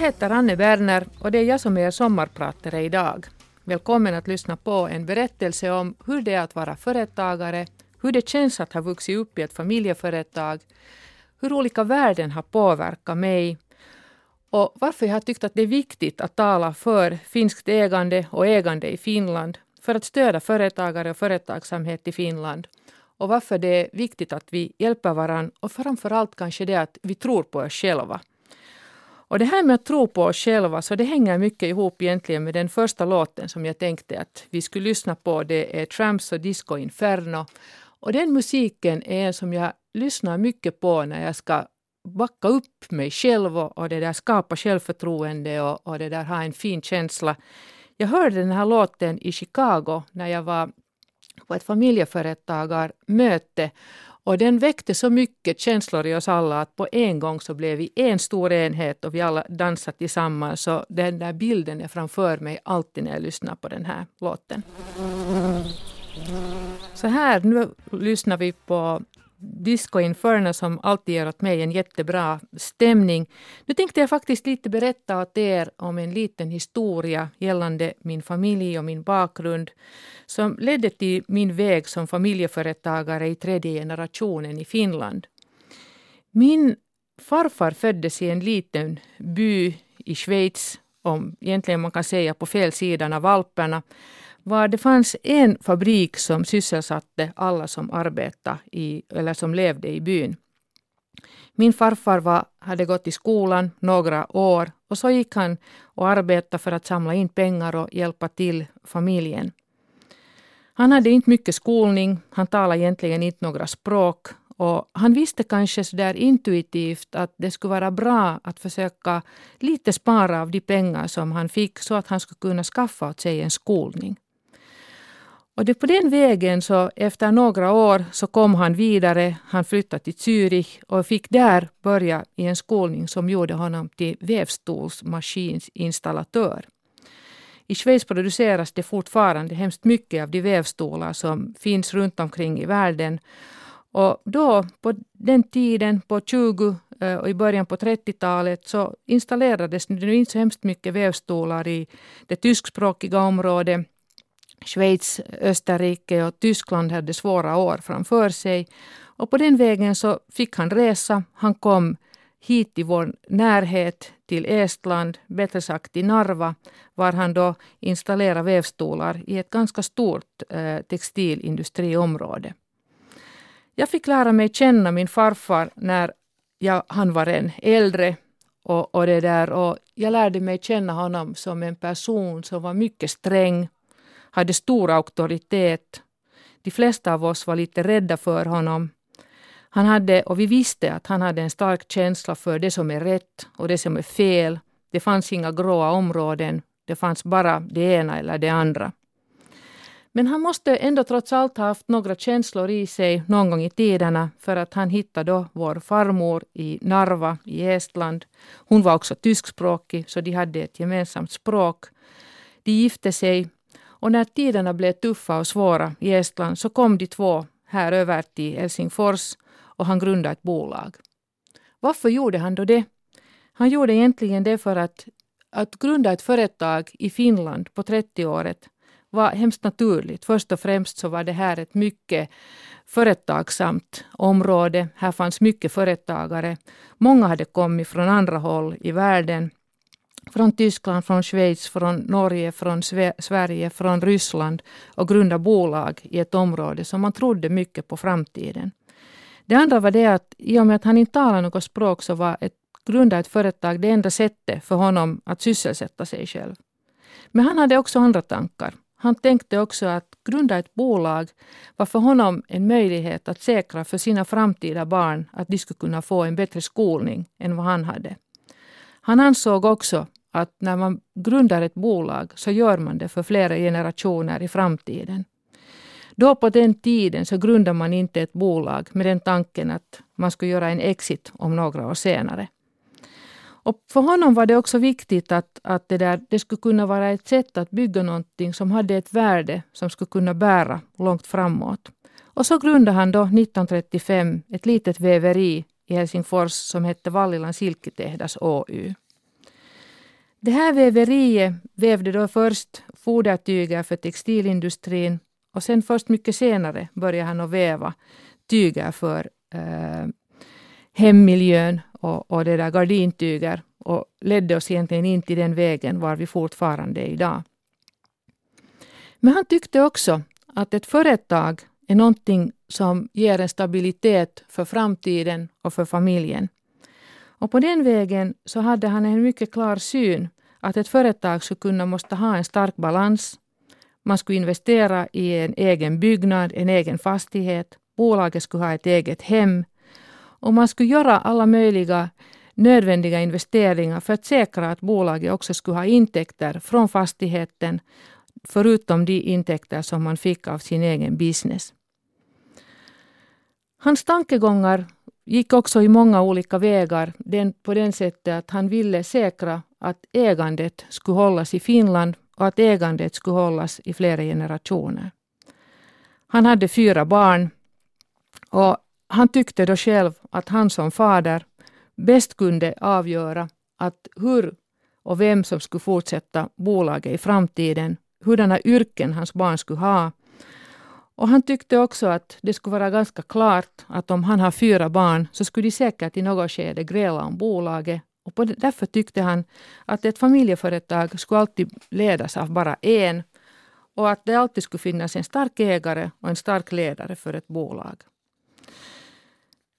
heter Anne Werner och det är jag som är er sommarpratare idag. Välkommen att lyssna på en berättelse om hur det är att vara företagare, hur det känns att ha vuxit upp i ett familjeföretag, hur olika värden har påverkat mig och varför jag har tyckt att det är viktigt att tala för finskt ägande och ägande i Finland, för att stödja företagare och företagsamhet i Finland och varför det är viktigt att vi hjälper varandra och framförallt kanske det att vi tror på oss själva. Och det här med att tro på oss själva, så det hänger mycket ihop egentligen med den första låten som jag tänkte att vi skulle lyssna på. Det är Tramps och Disco Inferno. Och den musiken är en som jag lyssnar mycket på när jag ska backa upp mig själv och, det där skapa självförtroende och, och det där ha en fin känsla. Jag hörde den här låten i Chicago när jag var på ett familjeföretagarmöte och den väckte så mycket känslor i oss alla att på en gång så blev vi en stor enhet och vi alla dansade tillsammans. Så den där bilden är framför mig alltid när jag lyssnar på den här låten. Så här, nu lyssnar vi på Disco Inferno som alltid ger åt mig en jättebra stämning. Nu tänkte jag faktiskt lite berätta åt er om en liten historia gällande min familj och min bakgrund som ledde till min väg som familjeföretagare i tredje generationen i Finland. Min farfar föddes i en liten by i Schweiz, om egentligen man kan säga på fel sidan av Alperna var det fanns en fabrik som sysselsatte alla som arbetade i, eller som levde i byn. Min farfar var, hade gått i skolan några år och så gick han och arbetade för att samla in pengar och hjälpa till familjen. Han hade inte mycket skolning, han talade egentligen inte några språk och han visste kanske sådär intuitivt att det skulle vara bra att försöka lite spara av de pengar som han fick så att han skulle kunna skaffa åt sig en skolning. Och det på den vägen så efter några år så kom han vidare. Han flyttade till Zürich och fick där börja i en skolning som gjorde honom till vävstolsmaskinsinstallatör. I Schweiz produceras det fortfarande hemskt mycket av de vävstolar som finns runt omkring i världen. Och då på den tiden, på 20 eh, och i början på 30-talet, så installerades det inte så hemskt mycket vävstolar i det tyskspråkiga området Schweiz, Österrike och Tyskland hade svåra år framför sig. Och på den vägen så fick han resa. Han kom hit i vår närhet till Estland, bättre sagt till Narva, var han då installerade vävstolar i ett ganska stort eh, textilindustriområde. Jag fick lära mig känna min farfar när jag, han var en äldre och, och, det där, och jag lärde mig känna honom som en person som var mycket sträng, hade stor auktoritet. De flesta av oss var lite rädda för honom. Han hade, och vi visste att han hade en stark känsla för det som är rätt och det som är fel. Det fanns inga gråa områden. Det fanns bara det ena eller det andra. Men han måste ändå trots allt ha haft några känslor i sig någon gång i tiderna för att han hittade då vår farmor i Narva i Estland. Hon var också tyskspråkig så de hade ett gemensamt språk. De gifte sig och när tiderna blev tuffa och svåra i Estland så kom de två här över till Helsingfors och han grundade ett bolag. Varför gjorde han då det? Han gjorde egentligen det för att, att grunda ett företag i Finland på 30-året var hemskt naturligt. Först och främst så var det här ett mycket företagsamt område. Här fanns mycket företagare. Många hade kommit från andra håll i världen från Tyskland, från Schweiz, från Norge, från Sverige, från Ryssland och grunda bolag i ett område som man trodde mycket på framtiden. Det andra var det att i och med att han inte talade något språk så var ett grunda ett företag det enda sättet för honom att sysselsätta sig själv. Men han hade också andra tankar. Han tänkte också att grunda ett bolag var för honom en möjlighet att säkra för sina framtida barn att de skulle kunna få en bättre skolning än vad han hade. Han ansåg också att när man grundar ett bolag så gör man det för flera generationer i framtiden. Då på den tiden så grundade man inte ett bolag med den tanken att man skulle göra en exit om några år senare. Och för honom var det också viktigt att, att det, där, det skulle kunna vara ett sätt att bygga någonting som hade ett värde som skulle kunna bära långt framåt. Och så grundade han då 1935 ett litet väveri i Helsingfors som hette Vallilan silketehdas Oy. Det här väveriet vävde då först fodertyger för textilindustrin och sen först mycket senare började han att väva tyger för eh, hemmiljön och, och det där gardintyger och ledde oss egentligen in till den vägen var vi fortfarande är idag. Men han tyckte också att ett företag är någonting som ger en stabilitet för framtiden och för familjen. Och på den vägen så hade han en mycket klar syn att ett företag skulle kunna måste ha en stark balans. Man skulle investera i en egen byggnad, en egen fastighet. Bolaget skulle ha ett eget hem. Och man skulle göra alla möjliga nödvändiga investeringar för att säkra att bolaget också skulle ha intäkter från fastigheten förutom de intäkter som man fick av sin egen business. Hans tankegångar gick också i många olika vägar den, på den sättet att han ville säkra att ägandet skulle hållas i Finland och att ägandet skulle hållas i flera generationer. Han hade fyra barn och han tyckte då själv att han som fader bäst kunde avgöra att hur och vem som skulle fortsätta bolaget i framtiden, hurdana yrken hans barn skulle ha. Och han tyckte också att det skulle vara ganska klart att om han har fyra barn så skulle de säkert i något skede gräla om bolaget. Och på det, därför tyckte han att ett familjeföretag skulle alltid ledas av bara en och att det alltid skulle finnas en stark ägare och en stark ledare för ett bolag.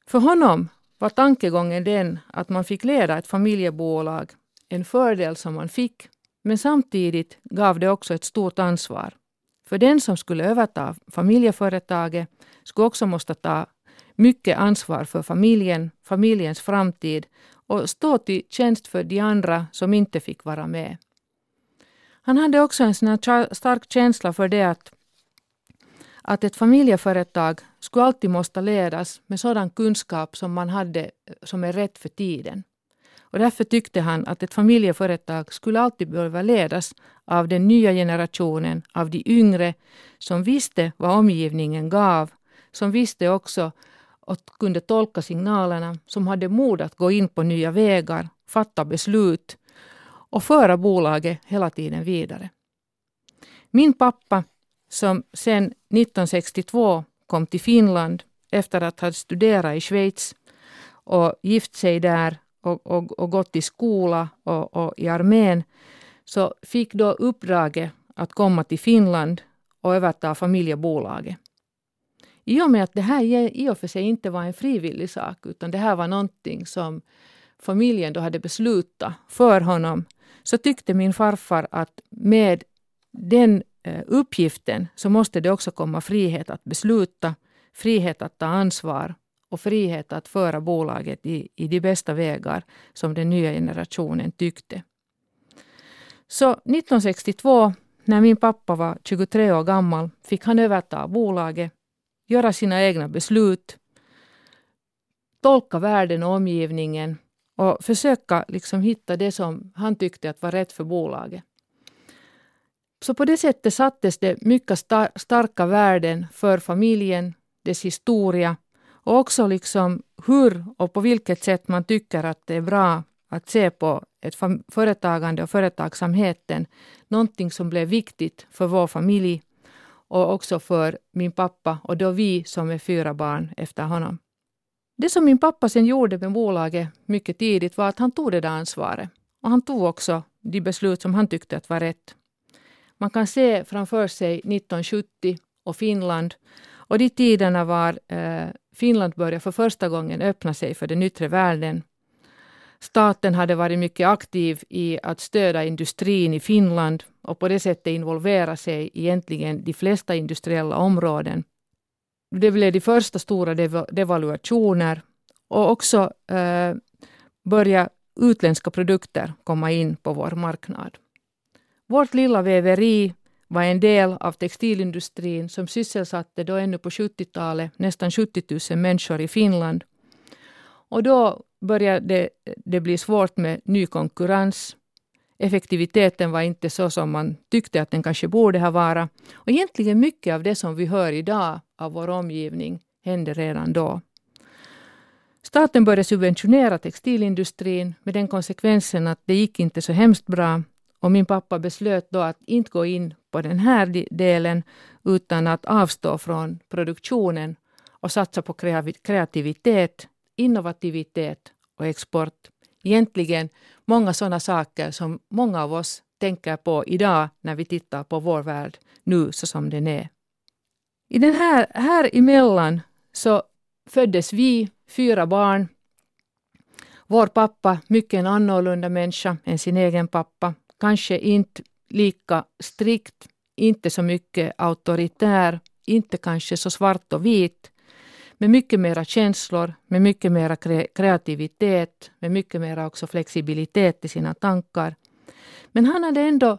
För honom var tankegången den att man fick leda ett familjebolag, en fördel som man fick, men samtidigt gav det också ett stort ansvar. För den som skulle överta familjeföretaget skulle också måste ta mycket ansvar för familjen, familjens framtid och stå till tjänst för de andra som inte fick vara med. Han hade också en stark känsla för det att att ett familjeföretag skulle alltid måste ledas med sådan kunskap som man hade som är rätt för tiden. Och därför tyckte han att ett familjeföretag skulle alltid behöva ledas av den nya generationen, av de yngre, som visste vad omgivningen gav, som visste också och kunde tolka signalerna, som hade mod att gå in på nya vägar, fatta beslut och föra bolaget hela tiden vidare. Min pappa som sedan 1962 kom till Finland efter att ha studerat i Schweiz och gift sig där och, och, och gått i skola och, och i armén, så fick då uppdraget att komma till Finland och överta familjebolaget. I och med att det här i och för sig inte var en frivillig sak, utan det här var någonting som familjen då hade beslutat för honom, så tyckte min farfar att med den eh, uppgiften så måste det också komma frihet att besluta, frihet att ta ansvar och frihet att föra bolaget i, i de bästa vägar som den nya generationen tyckte. Så 1962, när min pappa var 23 år gammal, fick han överta bolaget, göra sina egna beslut, tolka världen och omgivningen och försöka liksom hitta det som han tyckte att var rätt för bolaget. Så på det sättet sattes det mycket star starka värden för familjen, dess historia och också liksom hur och på vilket sätt man tycker att det är bra att se på ett företagande och företagsamheten. Någonting som blev viktigt för vår familj och också för min pappa och då vi som är fyra barn efter honom. Det som min pappa sen gjorde med bolaget mycket tidigt var att han tog det där ansvaret. Och han tog också de beslut som han tyckte att var rätt. Man kan se framför sig 1970 och Finland. Och de tiderna var eh, Finland började för första gången öppna sig för den yttre världen. Staten hade varit mycket aktiv i att stödja industrin i Finland och på det sättet involvera sig i egentligen de flesta industriella områden. Det blev de första stora dev devaluationer och också eh, börja utländska produkter komma in på vår marknad. Vårt lilla väveri var en del av textilindustrin som sysselsatte då ännu på 70-talet nästan 70 000 människor i Finland. Och då började det bli svårt med ny konkurrens. Effektiviteten var inte så som man tyckte att den kanske borde ha varit. Och egentligen mycket av det som vi hör idag av vår omgivning hände redan då. Staten började subventionera textilindustrin med den konsekvensen att det gick inte så hemskt bra och min pappa beslöt då att inte gå in på den här delen utan att avstå från produktionen och satsa på kreativitet, innovativitet och export. Egentligen många sådana saker som många av oss tänker på idag när vi tittar på vår värld nu så som den är. I den här, här emellan så föddes vi, fyra barn. Vår pappa, mycket en annorlunda människa än sin egen pappa. Kanske inte lika strikt, inte så mycket auktoritär, inte kanske så svart och vit. Med mycket mera känslor, med mycket mera kreativitet, med mycket mera också flexibilitet i sina tankar. Men han hade ändå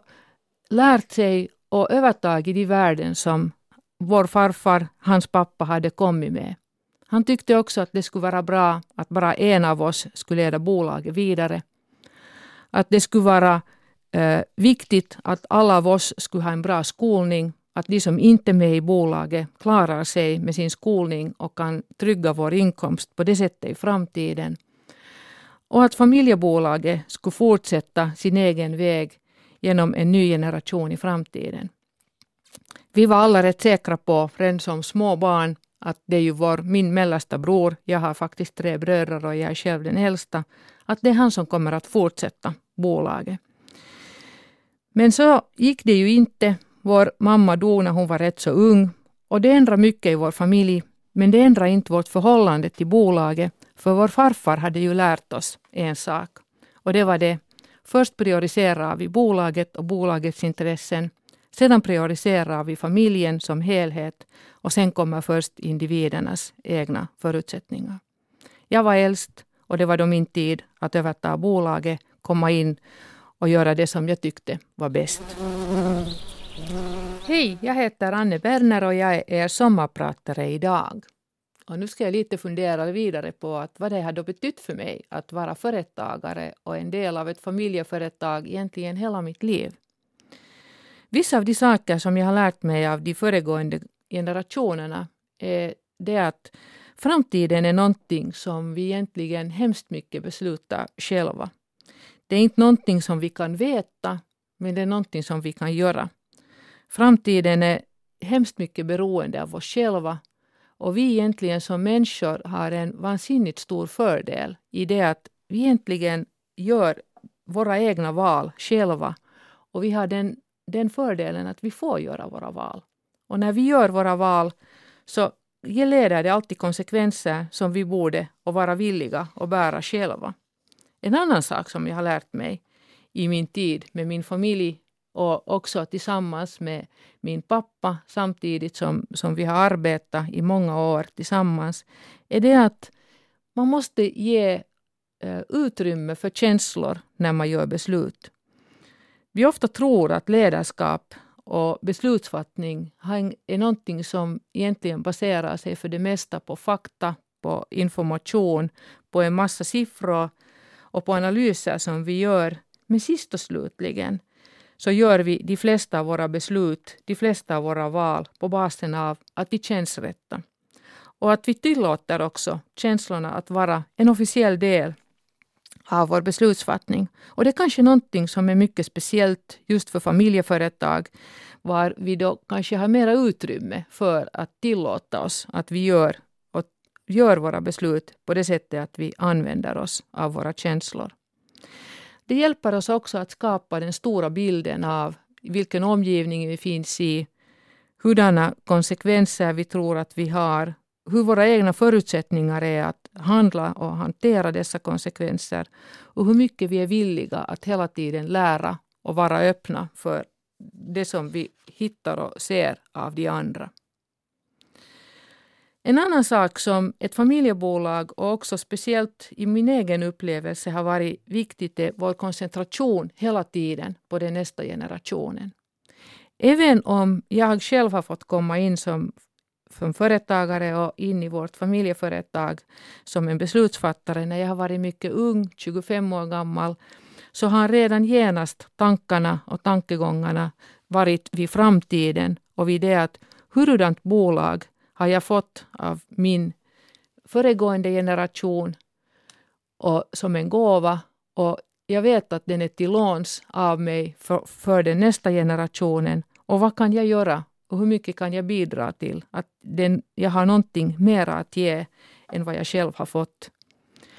lärt sig och övertagit de värden som vår farfar, hans pappa, hade kommit med. Han tyckte också att det skulle vara bra att bara en av oss skulle leda bolaget vidare. Att det skulle vara eh, viktigt att alla av oss skulle ha en bra skolning, att de som inte är med i bolaget klarar sig med sin skolning och kan trygga vår inkomst på det sättet i framtiden. Och att familjebolaget skulle fortsätta sin egen väg genom en ny generation i framtiden. Vi var alla rätt säkra på, redan som små barn, att det är ju vår, min mellersta bror, jag har faktiskt tre bröder och jag är själv den äldsta, att det är han som kommer att fortsätta bolaget. Men så gick det ju inte. Vår mamma dog när hon var rätt så ung och det ändrade mycket i vår familj. Men det ändrade inte vårt förhållande till bolaget, för vår farfar hade ju lärt oss en sak. Och det var det, först prioriterar vi bolaget och bolagets intressen sedan prioriterar vi familjen som helhet och sen kommer först individernas egna förutsättningar. Jag var äldst och det var då min tid att överta bolaget, komma in och göra det som jag tyckte var bäst. Hej, jag heter Anne Berner och jag är er sommarpratare idag. Och nu ska jag lite fundera vidare på att vad det har då betytt för mig att vara företagare och en del av ett familjeföretag egentligen hela mitt liv. Vissa av de saker som jag har lärt mig av de föregående generationerna är det att framtiden är någonting som vi egentligen hemskt mycket beslutar själva. Det är inte någonting som vi kan veta, men det är någonting som vi kan göra. Framtiden är hemskt mycket beroende av oss själva och vi egentligen som människor har en vansinnigt stor fördel i det att vi egentligen gör våra egna val själva och vi har den den fördelen att vi får göra våra val. Och när vi gör våra val så leder det alltid konsekvenser som vi borde och vara villiga att bära själva. En annan sak som jag har lärt mig i min tid med min familj och också tillsammans med min pappa samtidigt som, som vi har arbetat i många år tillsammans är det att man måste ge eh, utrymme för känslor när man gör beslut. Vi ofta tror att ledarskap och beslutsfattning är någonting som egentligen baserar sig för det mesta på fakta, på information, på en massa siffror och på analyser som vi gör. Men sist och slutligen så gör vi de flesta av våra beslut, de flesta av våra val på basen av att de känns rätta. Och att vi tillåter också känslorna att vara en officiell del av vår beslutsfattning. Och det är kanske någonting som är mycket speciellt just för familjeföretag, var vi då kanske har mera utrymme för att tillåta oss att vi gör, gör våra beslut på det sättet att vi använder oss av våra känslor. Det hjälper oss också att skapa den stora bilden av vilken omgivning vi finns i, hurdana konsekvenser vi tror att vi har hur våra egna förutsättningar är att handla och hantera dessa konsekvenser och hur mycket vi är villiga att hela tiden lära och vara öppna för det som vi hittar och ser av de andra. En annan sak som ett familjebolag och också speciellt i min egen upplevelse har varit viktigt är vår koncentration hela tiden på den nästa generationen. Även om jag själv har fått komma in som som företagare och in i vårt familjeföretag som en beslutsfattare när jag har varit mycket ung, 25 år gammal, så har redan genast tankarna och tankegångarna varit vid framtiden och vid det att hurudant bolag har jag fått av min föregående generation och som en gåva och jag vet att den är till låns av mig för, för den nästa generationen. Och vad kan jag göra och hur mycket kan jag bidra till att den, jag har någonting mera att ge än vad jag själv har fått.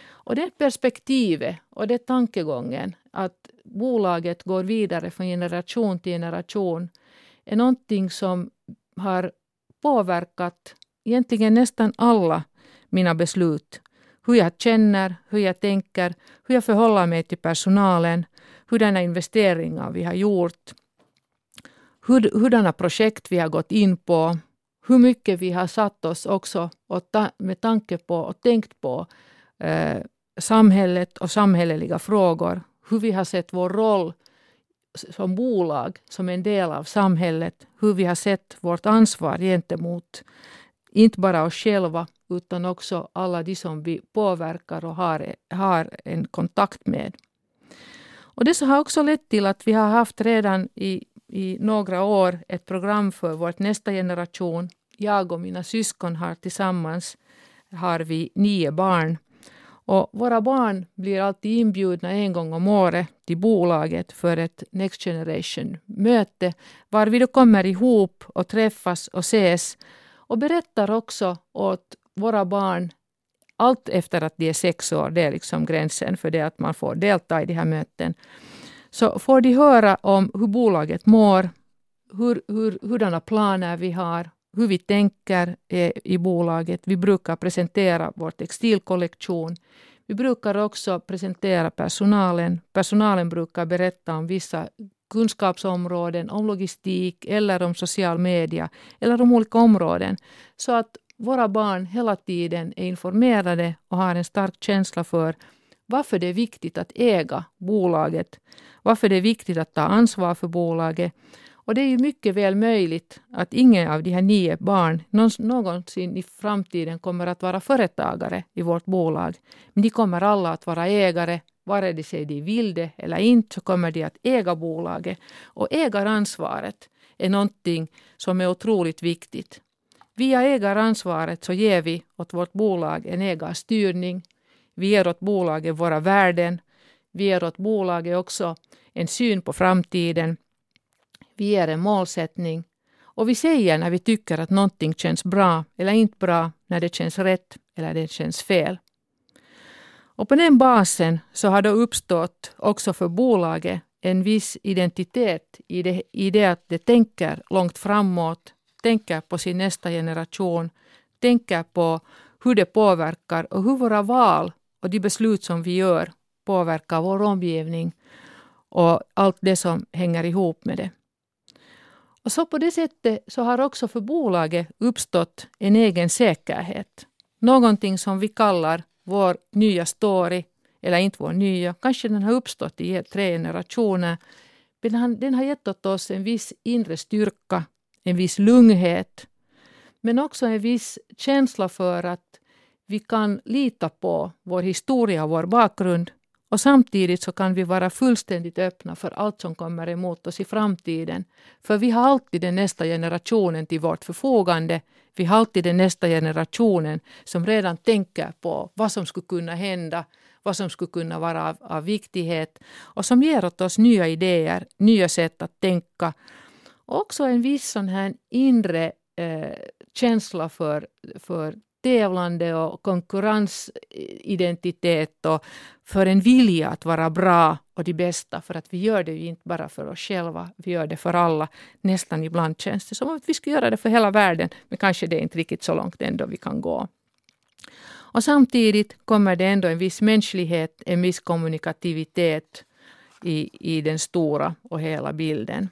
Och det perspektivet och det tankegången att bolaget går vidare från generation till generation är någonting som har påverkat egentligen nästan alla mina beslut. Hur jag känner, hur jag tänker, hur jag förhåller mig till personalen, hurdana investeringar vi har gjort, hur, hurdana projekt vi har gått in på, hur mycket vi har satt oss också och ta, med tanke på och tänkt på eh, samhället och samhälleliga frågor. Hur vi har sett vår roll som bolag, som en del av samhället. Hur vi har sett vårt ansvar gentemot inte bara oss själva utan också alla de som vi påverkar och har, har en kontakt med. Och det har också lett till att vi har haft redan i, i några år ett program för vår nästa generation. Jag och mina syskon har tillsammans har vi nio barn. Och våra barn blir alltid inbjudna en gång om året till bolaget för ett Next Generation-möte var vi då kommer ihop och träffas och ses. Och berättar också åt våra barn allt efter att de är sex år, det är liksom gränsen för det att man får delta i de här möten, så får de höra om hur bolaget mår, hur, hur, hurdana planer vi har, hur vi tänker eh, i bolaget. Vi brukar presentera vår textilkollektion. Vi brukar också presentera personalen. Personalen brukar berätta om vissa kunskapsområden, om logistik eller om social media eller om olika områden. Så att våra barn hela tiden är informerade och har en stark känsla för varför det är viktigt att äga bolaget, varför det är viktigt att ta ansvar för bolaget. Och det är ju mycket väl möjligt att ingen av de här nio barn någonsin i framtiden kommer att vara företagare i vårt bolag. Men de kommer alla att vara ägare, vare det sig de vill det eller inte, så kommer de att äga bolaget. Och ägaransvaret är någonting som är otroligt viktigt. Via ägaransvaret så ger vi åt vårt bolag en ägarstyrning. Vi ger åt bolaget våra värden. Vi ger åt bolaget också en syn på framtiden. Vi ger en målsättning. Och vi säger när vi tycker att någonting känns bra eller inte bra, när det känns rätt eller det känns fel. Och på den basen så har det uppstått också för bolaget en viss identitet i det, i det att det tänker långt framåt, tänker på sin nästa generation, tänker på hur det påverkar och hur våra val och de beslut som vi gör påverkar vår omgivning och allt det som hänger ihop med det. Och så på det sättet så har också för bolaget uppstått en egen säkerhet. Någonting som vi kallar vår nya story, eller inte vår nya, kanske den har uppstått i tre generationer. Men den har gett åt oss en viss inre styrka en viss lugnhet, men också en viss känsla för att vi kan lita på vår historia och vår bakgrund och samtidigt så kan vi vara fullständigt öppna för allt som kommer emot oss i framtiden. För vi har alltid den nästa generationen till vårt förfogande. Vi har alltid den nästa generationen som redan tänker på vad som skulle kunna hända, vad som skulle kunna vara av, av viktighet och som ger åt oss nya idéer, nya sätt att tänka också en viss sån här inre eh, känsla för, för tävlande och konkurrensidentitet och för en vilja att vara bra och de bästa. För att vi gör det ju inte bara för oss själva, vi gör det för alla. Nästan ibland känns det som att vi skulle göra det för hela världen, men kanske det är inte riktigt så långt ändå vi kan gå. Och samtidigt kommer det ändå en viss mänsklighet, en viss kommunikativitet i, i den stora och hela bilden.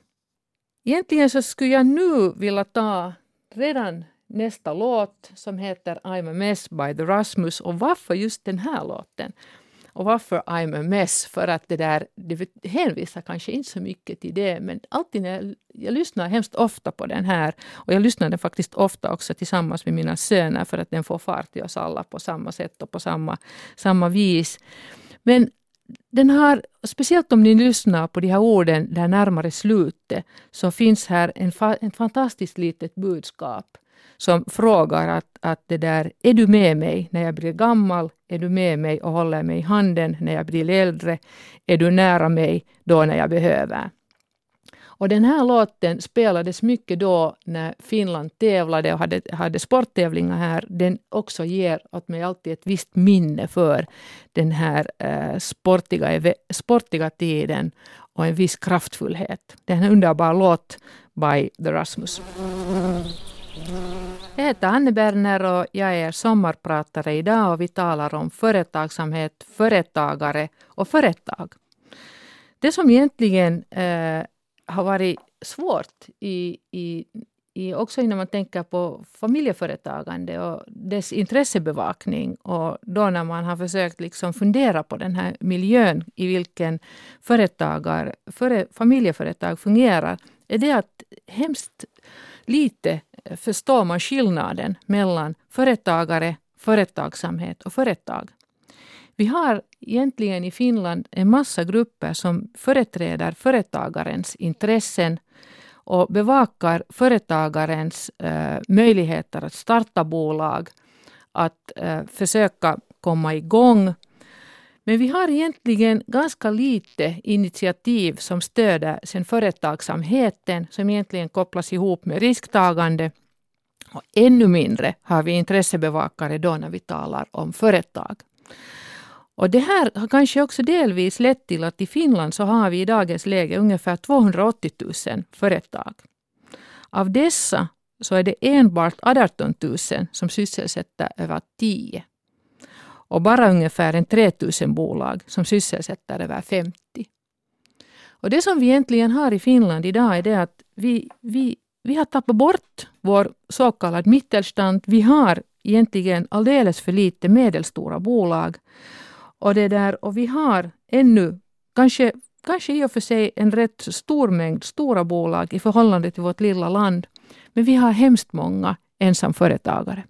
Egentligen så skulle jag nu vilja ta redan nästa låt som heter I'm a mess by the Rasmus. Och varför just den här låten? Och varför I'm a mess? För att det där det hänvisar kanske inte så mycket till det, men alltid när jag, jag lyssnar hemskt ofta på den här och jag lyssnar den faktiskt ofta också tillsammans med mina söner för att den får fart i oss alla på samma sätt och på samma, samma vis. Men den har, speciellt om ni lyssnar på de här orden där närmare slutet, så finns här en, fa, en fantastiskt litet budskap som frågar att, att det där, är du med mig när jag blir gammal Är du med mig och håller mig i handen när jag blir äldre? Är du nära mig då när jag behöver? Och den här låten spelades mycket då när Finland tävlade och hade, hade sporttävlingar här. Den också ger åt mig alltid ett visst minne för den här eh, sportiga, sportiga tiden och en viss kraftfullhet. Det är en underbar låt by The Rasmus. Jag heter Anne Berner och jag är sommarpratare idag och vi talar om företagsamhet, företagare och företag. Det som egentligen eh, har varit svårt i, i, i, också när man tänker på familjeföretagande och dess intressebevakning och då när man har försökt liksom fundera på den här miljön i vilken företagar, före, familjeföretag fungerar, är det att hemskt lite förstår man skillnaden mellan företagare, företagsamhet och företag. Vi har egentligen i Finland en massa grupper som företräder företagarens intressen och bevakar företagarens eh, möjligheter att starta bolag, att eh, försöka komma igång. Men vi har egentligen ganska lite initiativ som stöder sen företagsamheten som egentligen kopplas ihop med risktagande. Och ännu mindre har vi intressebevakare då när vi talar om företag. Och det här har kanske också delvis lett till att i Finland så har vi i dagens läge ungefär 280 000 företag. Av dessa så är det enbart 18 000 som sysselsätter över 10. Och bara ungefär en 3 000 bolag som sysselsätter över 50. Och det som vi egentligen har i Finland idag är det att vi, vi, vi har tappat bort vår så kallad mittelstand. Vi har egentligen alldeles för lite medelstora bolag. Och, det där, och vi har ännu, kanske, kanske i och för sig en rätt stor mängd stora bolag i förhållande till vårt lilla land. Men vi har hemskt många ensamföretagare.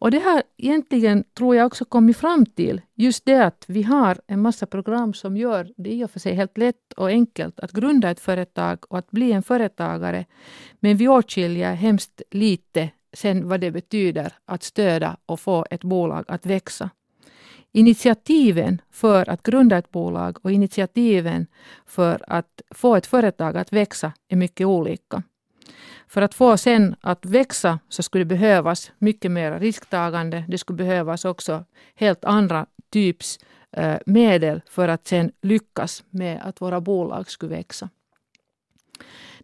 Och det har egentligen, tror jag, också kommit fram till just det att vi har en massa program som gör det i och för sig helt lätt och enkelt att grunda ett företag och att bli en företagare. Men vi åtskiljer hemskt lite sen vad det betyder att stödja och få ett bolag att växa. Initiativen för att grunda ett bolag och initiativen för att få ett företag att växa är mycket olika. För att få sen att växa så skulle det behövas mycket mer risktagande. Det skulle behövas också helt andra typs eh, medel för att sen lyckas med att våra bolag skulle växa.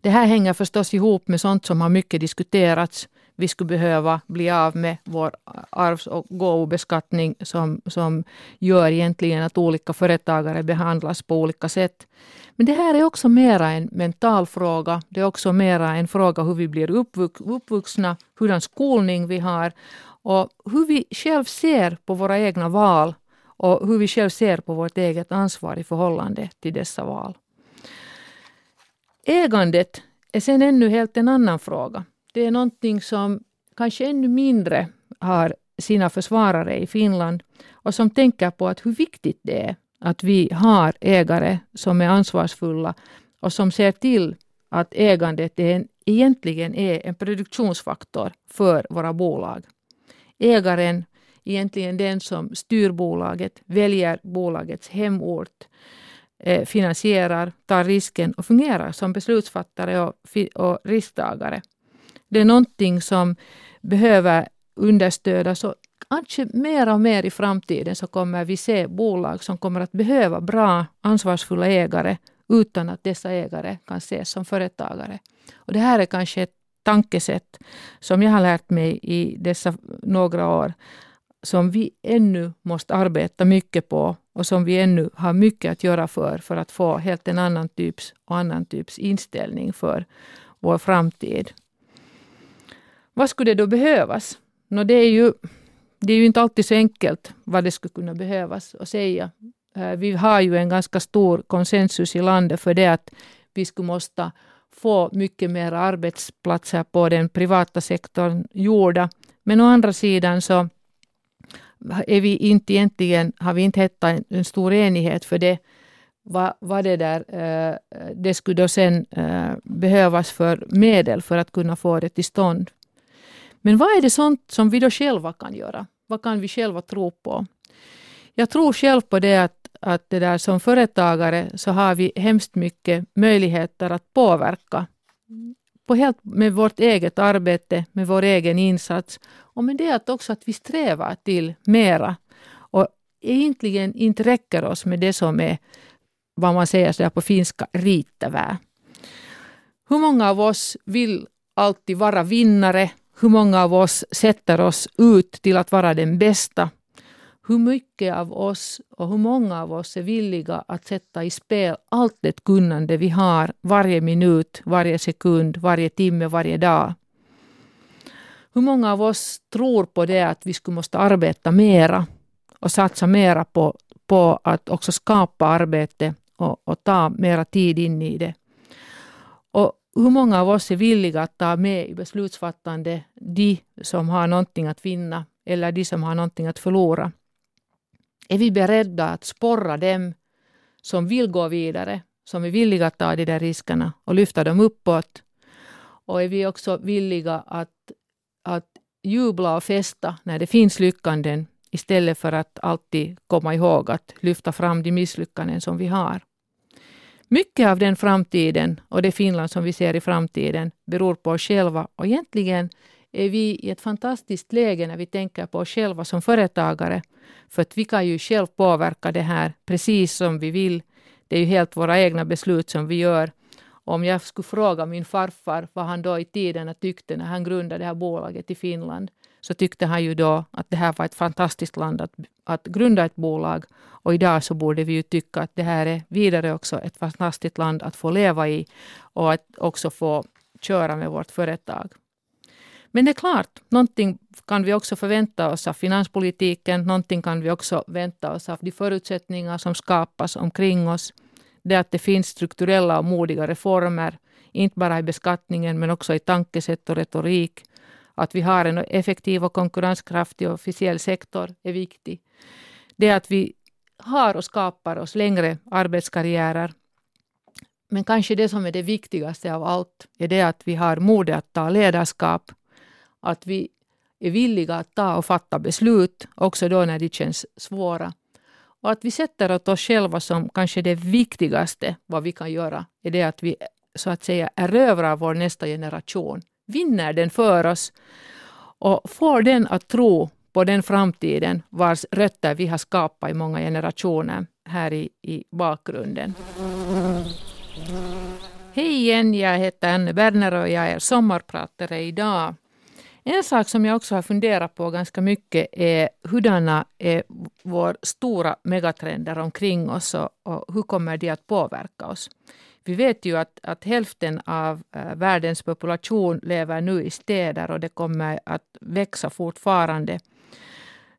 Det här hänger förstås ihop med sånt som har mycket diskuterats vi skulle behöva bli av med vår arvs och gåvobeskattning som, som gör egentligen att olika företagare behandlas på olika sätt. Men det här är också mera en mental fråga. Det är också mera en fråga hur vi blir uppvux, uppvuxna, hurdan skolning vi har och hur vi själv ser på våra egna val och hur vi själv ser på vårt eget ansvar i förhållande till dessa val. Ägandet är sen ännu helt en annan fråga det är någonting som kanske ännu mindre har sina försvarare i Finland och som tänker på att hur viktigt det är att vi har ägare som är ansvarsfulla och som ser till att ägandet är en, egentligen är en produktionsfaktor för våra bolag. Ägaren, egentligen den som styr bolaget, väljer bolagets hemort, eh, finansierar, tar risken och fungerar som beslutsfattare och, och risktagare det är någonting som behöver understödas och kanske mer och mer i framtiden så kommer vi se bolag som kommer att behöva bra ansvarsfulla ägare utan att dessa ägare kan ses som företagare. Och det här är kanske ett tankesätt som jag har lärt mig i dessa några år som vi ännu måste arbeta mycket på och som vi ännu har mycket att göra för, för att få helt en annan typs och annan typs inställning för vår framtid. Vad skulle det då behövas? No, det, är ju, det är ju inte alltid så enkelt vad det skulle kunna behövas att säga. Eh, vi har ju en ganska stor konsensus i landet för det att vi skulle måste få mycket mer arbetsplatser på den privata sektorn gjorda. Men å andra sidan så är vi inte egentligen, har vi inte hittat en stor enighet för det. Vad, vad det där, eh, det skulle då sen eh, behövas för medel för att kunna få det till stånd. Men vad är det sånt som vi då själva kan göra? Vad kan vi själva tro på? Jag tror själv på det att, att det där som företagare så har vi hemskt mycket möjligheter att påverka på helt med vårt eget arbete, med vår egen insats och med det att också att vi strävar till mera och egentligen inte räcker oss med det som är vad man säger så på finska, riittävää. Hur många av oss vill alltid vara vinnare? Hur många av oss sätter oss ut till att vara den bästa? Hur mycket av oss och hur många av oss är villiga att sätta i spel allt det kunnande vi har varje minut, varje sekund, varje timme, varje dag? Hur många av oss tror på det att vi skulle måste arbeta mera och satsa mera på, på att också skapa arbete och, och ta mera tid in i det? Hur många av oss är villiga att ta med i beslutsfattande de som har någonting att vinna eller de som har någonting att förlora? Är vi beredda att sporra dem som vill gå vidare, som är villiga att ta de där riskerna och lyfta dem uppåt? Och är vi också villiga att, att jubla och festa när det finns lyckanden istället för att alltid komma ihåg att lyfta fram de misslyckanden som vi har? Mycket av den framtiden och det Finland som vi ser i framtiden beror på oss själva och egentligen är vi i ett fantastiskt läge när vi tänker på oss själva som företagare. För att vi kan ju själv påverka det här precis som vi vill. Det är ju helt våra egna beslut som vi gör. Om jag skulle fråga min farfar vad han då i tiderna tyckte när han grundade det här bolaget i Finland, så tyckte han ju då att det här var ett fantastiskt land att, att grunda ett bolag. Och idag så borde vi ju tycka att det här är vidare också ett fantastiskt land att få leva i och att också få köra med vårt företag. Men det är klart, någonting kan vi också förvänta oss av finanspolitiken. Någonting kan vi också vänta oss av de förutsättningar som skapas omkring oss. Det att det finns strukturella och modiga reformer, inte bara i beskattningen men också i tankesätt och retorik. Att vi har en effektiv och konkurrenskraftig officiell sektor är viktig. Det att vi har och skapar oss längre arbetskarriärer. Men kanske det som är det viktigaste av allt är det att vi har modet att ta ledarskap att vi är villiga att ta och fatta beslut, också då när de känns svåra. Och att vi sätter åt oss själva som kanske det viktigaste vad vi kan göra, är det att vi så att säga erövrar vår nästa generation, vinner den för oss och får den att tro på den framtiden vars rötter vi har skapat i många generationer här i, i bakgrunden. Hej igen, jag heter Anne Berner och jag är sommarpratare idag. En sak som jag också har funderat på ganska mycket är hurdana är våra stora megatrender omkring oss och, och, hur kommer de att påverka oss? Vi vet ju att, att hälften av eh, världens population lever nu i städer och det kommer att växa fortfarande.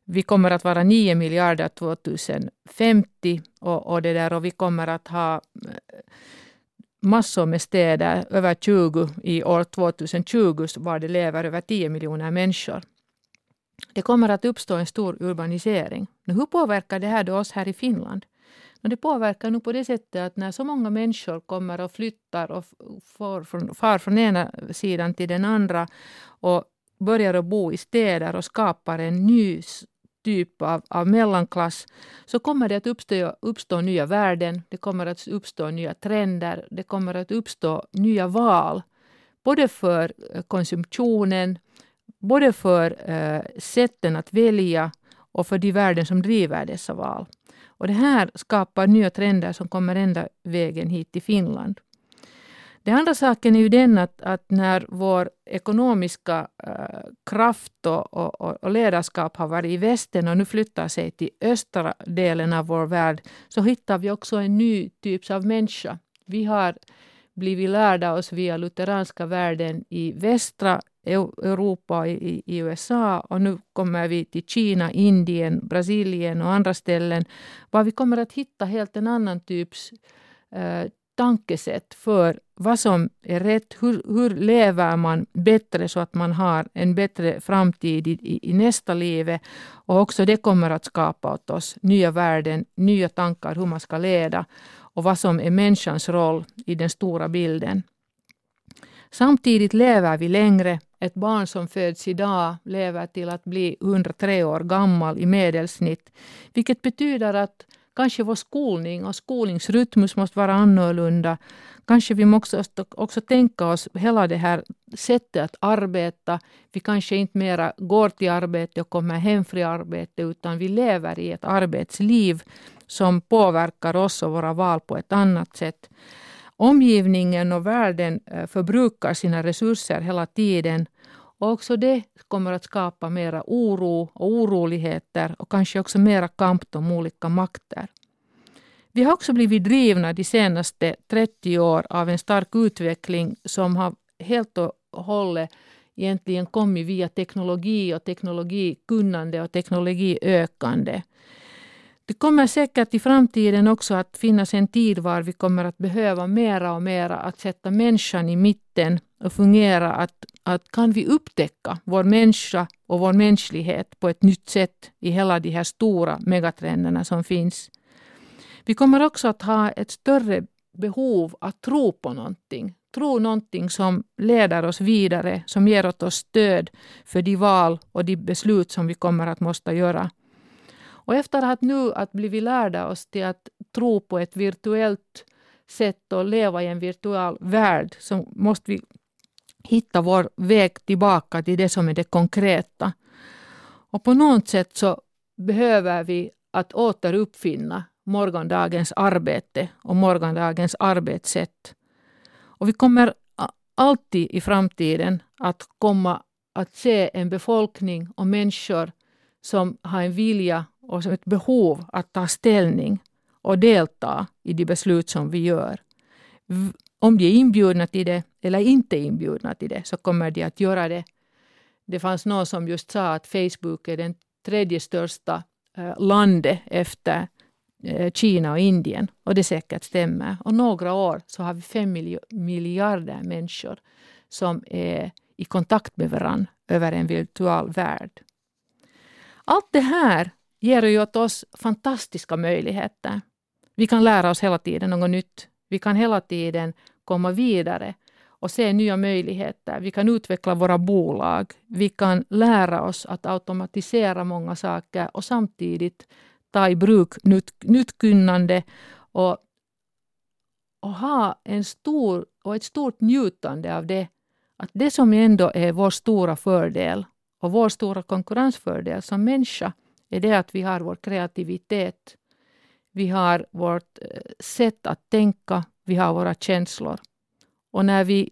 Vi kommer att vara 9 miljarder 2050 och, och, det där, och vi kommer att ha eh, massor med städer, över 20 i år 2020 var det lever över 10 miljoner människor. Det kommer att uppstå en stor urbanisering. Men hur påverkar det här då oss här i Finland? Det påverkar nog på det sättet att när så många människor kommer och flyttar och far från, far från ena sidan till den andra och börjar att bo i städer och skapar en ny typ av, av mellanklass så kommer det att uppstå, uppstå nya värden, det kommer att uppstå nya trender, det kommer att uppstå nya val. Både för eh, konsumtionen, både för eh, sätten att välja och för de värden som driver dessa val. Och det här skapar nya trender som kommer ända vägen hit till Finland. Den andra saken är ju den att, att när vår ekonomiska äh, kraft och, och, och, ledarskap har varit i västen och nu flyttar sig till östra delen av vår värld så hittar vi också en ny typ av människa. Vi har blivit lärda oss via lutheranska världen i västra Europa och i, i USA och nu kommer vi till Kina, Indien, Brasilien och andra ställen var vi kommer att hitta helt en annan typs eh, tankesätt för vad som är rätt. Hur, hur lever man bättre så att man har en bättre framtid i, i, i, nästa liv. Och också det kommer att skapa åt oss nya värden, nya tankar hur man ska leda och vad som är människans roll i den stora bilden. Samtidigt lever vi längre. Ett barn som föds idag lever till att bli 103 år gammal i medelsnitt. Vilket betyder att kanske vår skolning och skolningsrytmus måste vara annorlunda. Kanske vi måste också tänka oss hela det här sättet att arbeta. Vi kanske inte mera går till arbete och kommer hem från arbete utan vi lever i ett arbetsliv som påverkar oss och våra val på ett annat sätt. Omgivningen och världen eh, förbrukar sina resurser hela tiden och också det kommer att skapa mera oro och oroligheter och kanske också mera kamp om olika makter. Vi har också blivit drivna de senaste 30 år av en stark utveckling som har helt och hållet egentligen kommit via teknologi och teknologikunnande och teknologiökande. Det kommer säkert i framtiden också att finnas en tid var vi kommer att behöva mera och mera att sätta människan i mitten och fungera. Att, att kan vi upptäcka vår människa och vår mänsklighet på ett nytt sätt i hela de här stora megatrenderna som finns. Vi kommer också att ha ett större behov att tro på någonting. Tro någonting som leder oss vidare, som ger oss stöd för de val och de beslut som vi kommer att måste göra. Och efter att nu att blivit lärda oss till att tro på ett virtuellt sätt och leva i en virtuell värld så måste vi hitta vår väg tillbaka till det som är det konkreta. Och på något sätt så behöver vi att återuppfinna morgondagens arbete och morgondagens arbetssätt. Och vi kommer alltid i framtiden att komma att se en befolkning och människor som har en vilja och ett behov att ta ställning och delta i de beslut som vi gör. Om de är inbjudna till det eller inte inbjudna till det så kommer de att göra det. Det fanns någon som just sa att Facebook är den tredje största eh, landet efter eh, Kina och Indien. Och det säkert stämmer. Och några år så har vi fem miljarder människor som är i kontakt med varandra över en virtual värld. Allt det här ger ju åt oss fantastiska möjligheter. Vi kan lära oss hela tiden något nytt. Vi kan hela tiden komma vidare och se nya möjligheter. Vi kan utveckla våra bolag. Vi kan lära oss att automatisera många saker och samtidigt ta i bruk nytt, nytt kunnande och, och ha en stor och ett stort njutande av det. Att det som ändå är vår stora fördel och vår stora konkurrensfördel som människa är det att vi har vår kreativitet. Vi har vårt eh, sätt att tänka, vi har våra känslor. Och när vi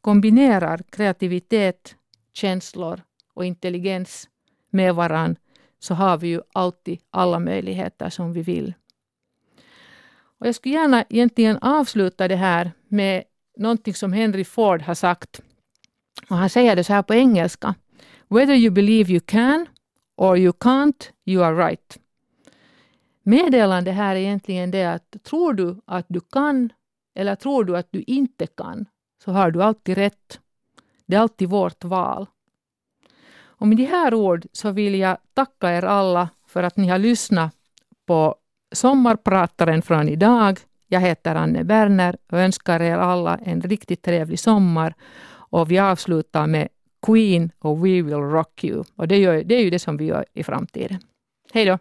kombinerar kreativitet, känslor och intelligens med varann så har vi ju alltid alla möjligheter som vi vill. Och jag skulle gärna egentligen avsluta det här med någonting som Henry Ford har sagt. Och han säger det så här på engelska. Whether you believe you can or you can't, you are right. Meddelande här är egentligen det att tror du att du kan eller tror du att du inte kan, så har du alltid rätt. Det är alltid vårt val. Och med de här ord så vill jag tacka er alla för att ni har lyssnat på Sommarprataren från idag. Jag heter Anne Berner och önskar er alla en riktigt trevlig sommar. Och vi avslutar med Queen och We Will Rock You. Och det, gör, det är ju det som vi gör i framtiden. Hej då!